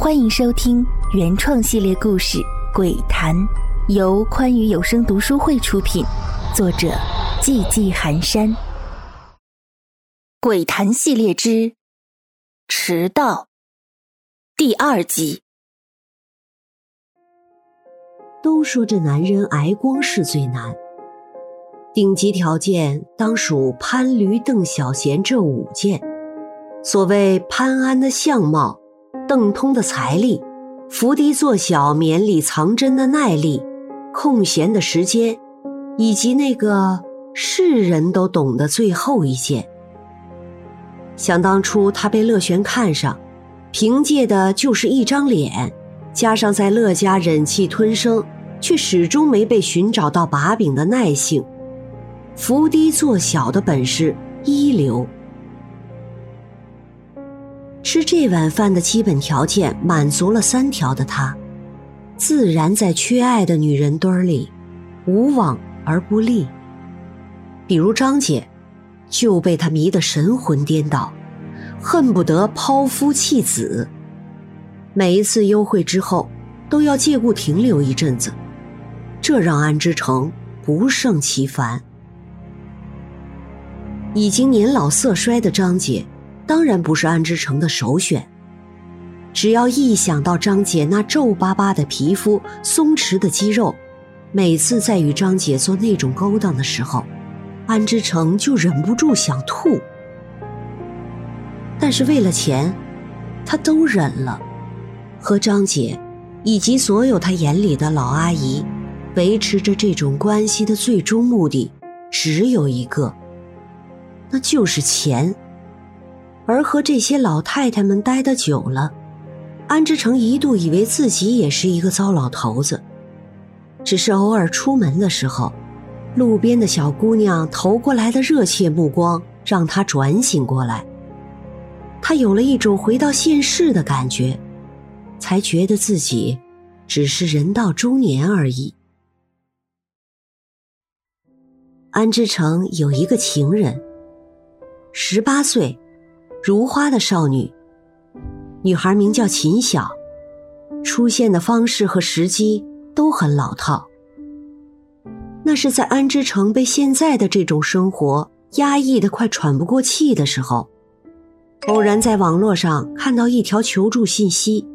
欢迎收听原创系列故事《鬼谈》，由宽裕有声读书会出品，作者寂寂寒山。《鬼谈》系列之《迟到》第二集。都说这男人挨光是最难，顶级条件当属潘驴邓小闲这五件。所谓潘安的相貌。邓通的财力，伏低做小，绵里藏针的耐力，空闲的时间，以及那个世人都懂的最后一件。想当初他被乐璇看上，凭借的就是一张脸，加上在乐家忍气吞声，却始终没被寻找到把柄的耐性，伏低做小的本事一流。吃这碗饭的基本条件满足了三条的他，自然在缺爱的女人堆里无往而不利。比如张姐，就被他迷得神魂颠倒，恨不得抛夫弃子。每一次幽会之后，都要借故停留一阵子，这让安之成不胜其烦。已经年老色衰的张姐。当然不是安之成的首选。只要一想到张姐那皱巴巴的皮肤、松弛的肌肉，每次在与张姐做那种勾当的时候，安之成就忍不住想吐。但是为了钱，他都忍了。和张姐，以及所有他眼里的老阿姨，维持着这种关系的最终目的，只有一个，那就是钱。而和这些老太太们待得久了，安之成一度以为自己也是一个糟老头子。只是偶尔出门的时候，路边的小姑娘投过来的热切目光，让他转醒过来。他有了一种回到现世的感觉，才觉得自己只是人到中年而已。安之成有一个情人，十八岁。如花的少女，女孩名叫秦晓，出现的方式和时机都很老套。那是在安之城被现在的这种生活压抑的快喘不过气的时候，偶然在网络上看到一条求助信息：“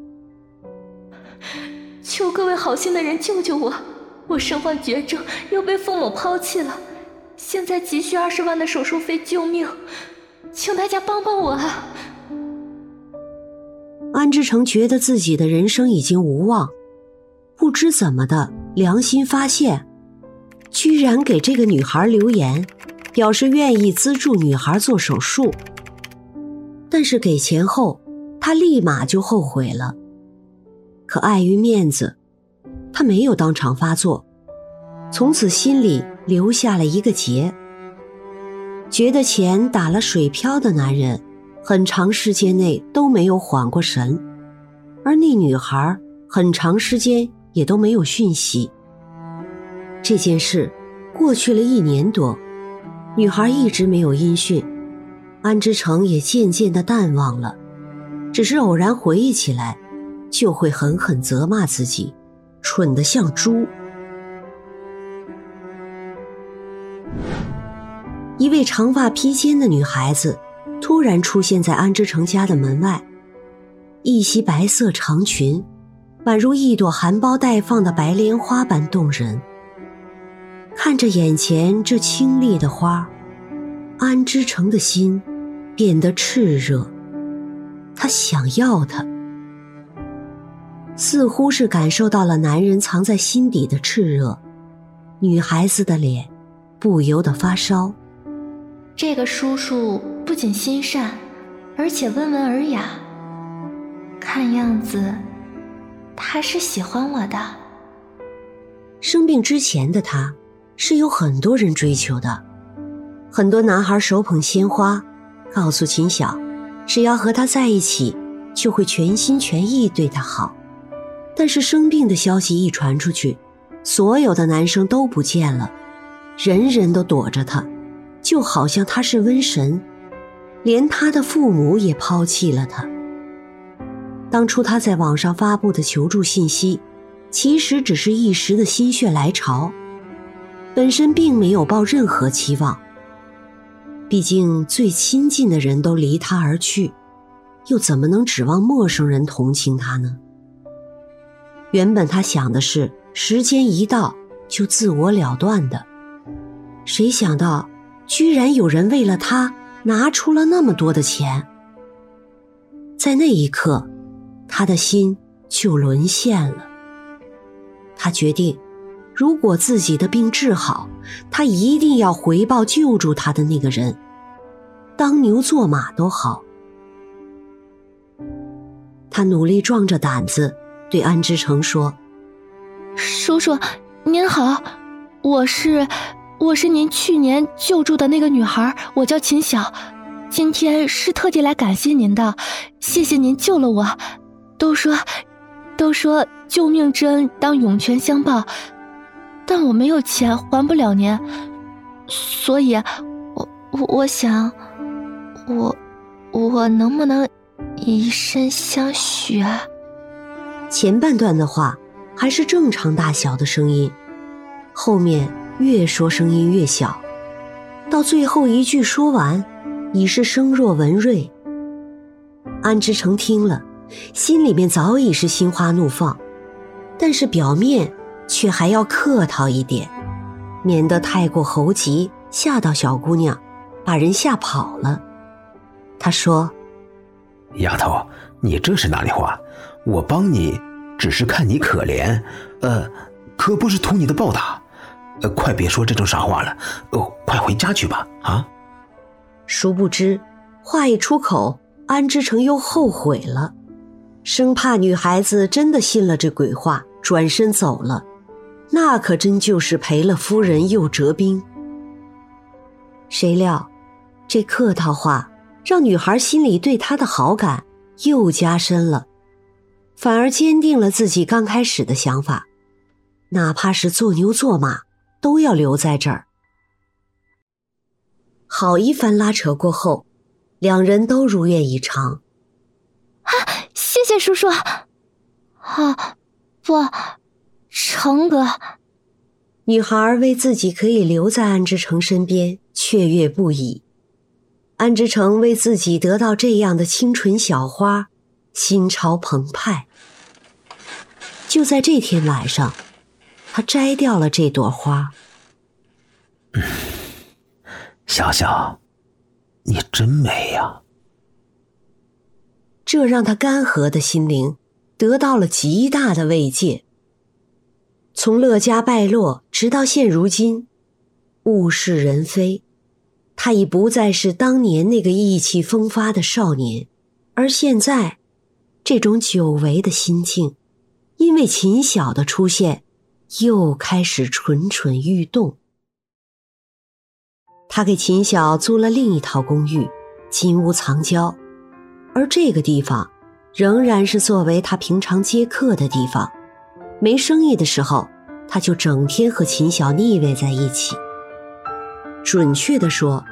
求各位好心的人救救我，我身患绝症，又被父母抛弃了，现在急需二十万的手术费救命。”请大家帮帮我啊！安之成觉得自己的人生已经无望，不知怎么的良心发现，居然给这个女孩留言，表示愿意资助女孩做手术。但是给钱后，他立马就后悔了。可碍于面子，他没有当场发作，从此心里留下了一个结。觉得钱打了水漂的男人，很长时间内都没有缓过神，而那女孩很长时间也都没有讯息。这件事过去了一年多，女孩一直没有音讯，安之成也渐渐的淡忘了，只是偶然回忆起来，就会狠狠责骂自己，蠢得像猪。一位长发披肩的女孩子突然出现在安之成家的门外，一袭白色长裙，宛如一朵含苞待放的白莲花般动人。看着眼前这清丽的花，安之成的心变得炽热，他想要她，似乎是感受到了男人藏在心底的炽热，女孩子的脸不由得发烧。这个叔叔不仅心善，而且温文尔雅。看样子，他是喜欢我的。生病之前的他，是有很多人追求的，很多男孩手捧鲜花，告诉秦晓，只要和他在一起，就会全心全意对他好。但是生病的消息一传出去，所有的男生都不见了，人人都躲着他。就好像他是瘟神，连他的父母也抛弃了他。当初他在网上发布的求助信息，其实只是一时的心血来潮，本身并没有抱任何期望。毕竟最亲近的人都离他而去，又怎么能指望陌生人同情他呢？原本他想的是时间一到就自我了断的，谁想到居然有人为了他拿出了那么多的钱。在那一刻，他的心就沦陷了。他决定，如果自己的病治好，他一定要回报救助他的那个人，当牛做马都好。他努力壮着胆子。对安之成说：“叔叔，您好，我是我是您去年救助的那个女孩，我叫秦晓，今天是特地来感谢您的，谢谢您救了我。都说都说救命之恩当涌泉相报，但我没有钱还不了您，所以，我我我想，我我能不能以身相许啊？”前半段的话还是正常大小的声音，后面越说声音越小，到最后一句说完，已是声若蚊蚋。安之成听了，心里面早已是心花怒放，但是表面却还要客套一点，免得太过猴急，吓到小姑娘，把人吓跑了。他说：“丫头，你这是哪里话？”我帮你，只是看你可怜，呃，可不是图你的报答。呃，快别说这种傻话了，哦，快回家去吧。啊！殊不知，话一出口，安之成又后悔了，生怕女孩子真的信了这鬼话，转身走了，那可真就是赔了夫人又折兵。谁料，这客套话让女孩心里对他的好感又加深了。反而坚定了自己刚开始的想法，哪怕是做牛做马，都要留在这儿。好一番拉扯过后，两人都如愿以偿。啊，谢谢叔叔！啊，不，成哥。女孩为自己可以留在安之成身边雀跃不已，安之成为自己得到这样的清纯小花。心潮澎湃。就在这天晚上，他摘掉了这朵花。小小，你真美呀！这让他干涸的心灵得到了极大的慰藉。从乐家败落，直到现如今，物是人非，他已不再是当年那个意气风发的少年，而现在。这种久违的心境，因为秦晓的出现，又开始蠢蠢欲动。他给秦晓租了另一套公寓，金屋藏娇，而这个地方仍然是作为他平常接客的地方。没生意的时候，他就整天和秦晓腻歪在一起。准确的说，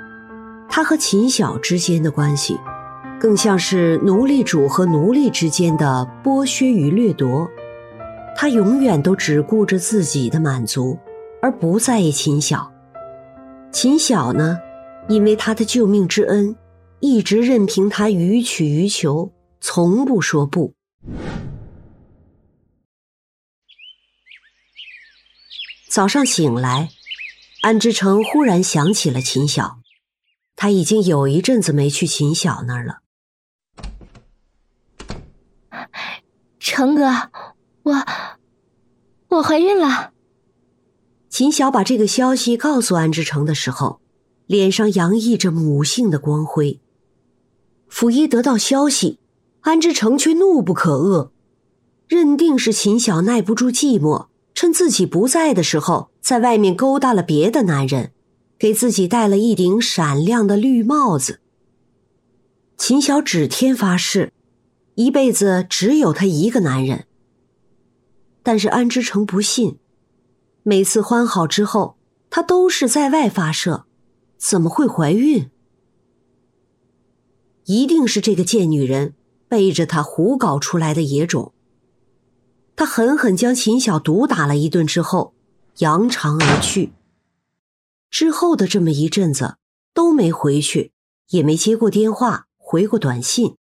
他和秦晓之间的关系。更像是奴隶主和奴隶之间的剥削与掠夺，他永远都只顾着自己的满足，而不在意秦晓。秦晓呢，因为他的救命之恩，一直任凭他予取予求，从不说不。早上醒来，安之成忽然想起了秦晓，他已经有一阵子没去秦晓那儿了。成哥，我我怀孕了。秦晓把这个消息告诉安之成的时候，脸上洋溢着母性的光辉。府一得到消息，安之成却怒不可遏，认定是秦晓耐不住寂寞，趁自己不在的时候，在外面勾搭了别的男人，给自己戴了一顶闪亮的绿帽子。秦晓指天发誓。一辈子只有他一个男人，但是安之成不信。每次欢好之后，他都是在外发射，怎么会怀孕？一定是这个贱女人背着他胡搞出来的野种。他狠狠将秦晓毒打了一顿之后，扬长而去。之后的这么一阵子都没回去，也没接过电话，回过短信。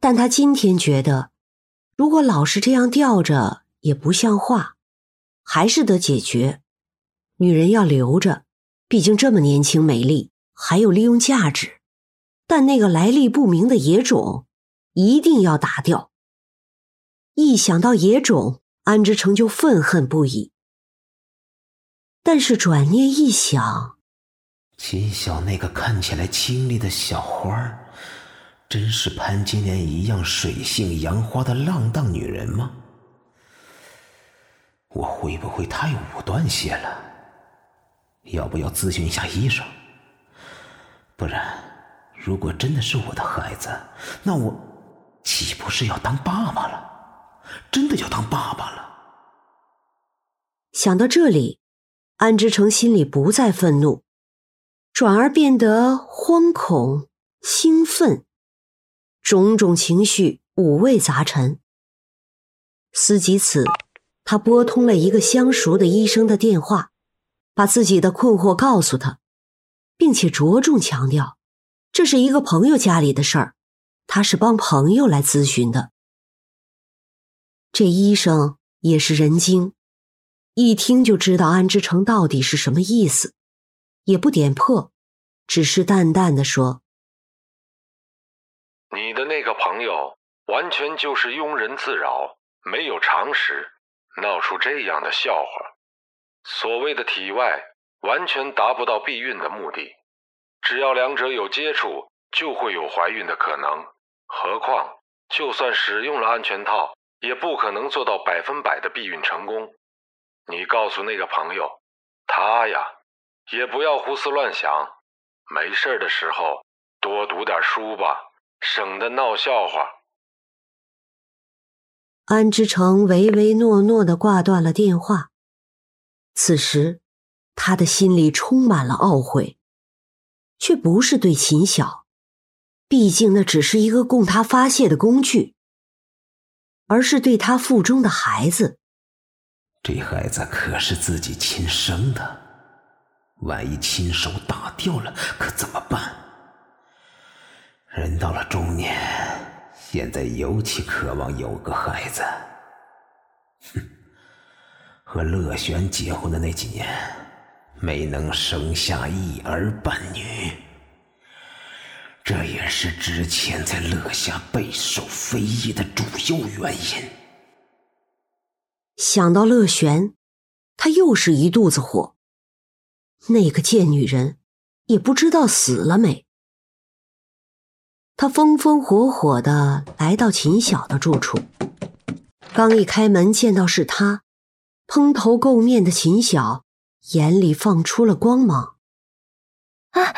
但他今天觉得，如果老是这样吊着，也不像话，还是得解决。女人要留着，毕竟这么年轻美丽，还有利用价值。但那个来历不明的野种，一定要打掉。一想到野种，安之成就愤恨不已。但是转念一想，秦晓那个看起来清丽的小花儿，真是潘金莲一样水性杨花的浪荡女人吗？我会不会太武断些了？要不要咨询一下医生？不然。如果真的是我的孩子，那我岂不是要当爸爸了？真的要当爸爸了。想到这里，安之成心里不再愤怒，转而变得惶恐、兴奋，种种情绪五味杂陈。思及此，他拨通了一个相熟的医生的电话，把自己的困惑告诉他，并且着重强调。这是一个朋友家里的事儿，他是帮朋友来咨询的。这医生也是人精，一听就知道安之成到底是什么意思，也不点破，只是淡淡的说：“你的那个朋友完全就是庸人自扰，没有常识，闹出这样的笑话。所谓的体外，完全达不到避孕的目的。”只要两者有接触，就会有怀孕的可能。何况，就算使用了安全套，也不可能做到百分百的避孕成功。你告诉那个朋友，他呀，也不要胡思乱想。没事的时候多读点书吧，省得闹笑话。安之成唯唯诺诺的挂断了电话。此时，他的心里充满了懊悔。却不是对秦晓，毕竟那只是一个供他发泄的工具，而是对他腹中的孩子。这孩子可是自己亲生的，万一亲手打掉了，可怎么办？人到了中年，现在尤其渴望有个孩子。哼，和乐璇结婚的那几年。没能生下一儿半女，这也是之前在乐下备受非议的主要原因。想到乐璇，他又是一肚子火。那个贱女人，也不知道死了没。他风风火火的来到秦晓的住处，刚一开门见到是他，蓬头垢面的秦晓。眼里放出了光芒，啊，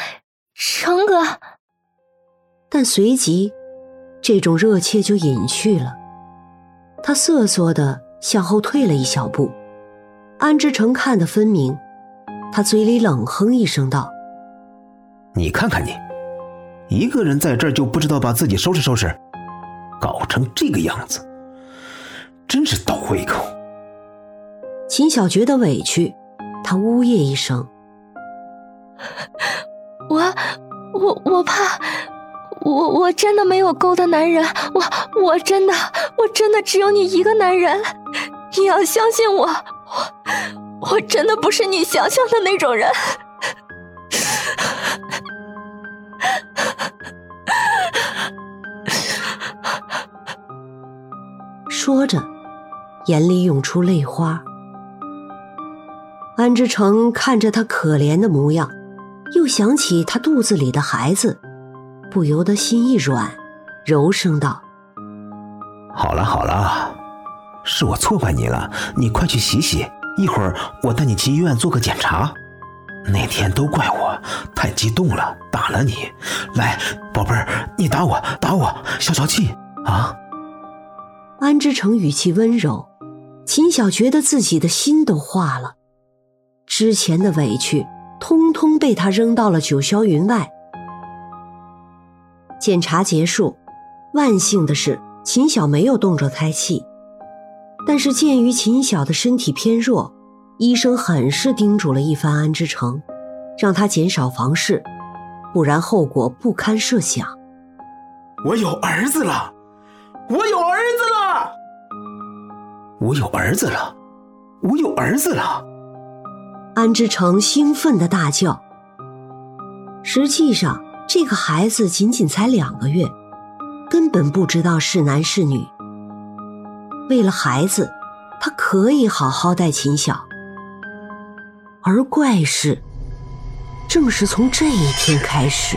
成哥！但随即，这种热切就隐去了。他瑟缩的向后退了一小步。安之成看得分明，他嘴里冷哼一声道：“你看看你，一个人在这儿就不知道把自己收拾收拾，搞成这个样子，真是倒胃口。”秦晓觉得委屈。他呜咽一声：“我，我，我怕，我，我真的没有勾搭男人，我，我真的，我真的只有你一个男人，你要相信我，我，我真的不是你想象的那种人。”说着，眼里涌出泪花。安之成看着他可怜的模样，又想起他肚子里的孩子，不由得心一软，柔声道：“好了好了，是我错怪你了，你快去洗洗，一会儿我带你去医院做个检查。那天都怪我太激动了，打了你。来，宝贝儿，你打我打我，消消气啊。”安之成语气温柔，秦晓觉得自己的心都化了。之前的委屈，通通被他扔到了九霄云外。检查结束，万幸的是，秦晓没有动着胎气。但是鉴于秦晓的身体偏弱，医生很是叮嘱了一番安之成，让他减少房事，不然后果不堪设想。我有儿子了，我有儿子了，我有儿子了，我有儿子了！安之成兴奋的大叫。实际上，这个孩子仅仅才两个月，根本不知道是男是女。为了孩子，他可以好好待秦晓。而怪事，正是从这一天开始。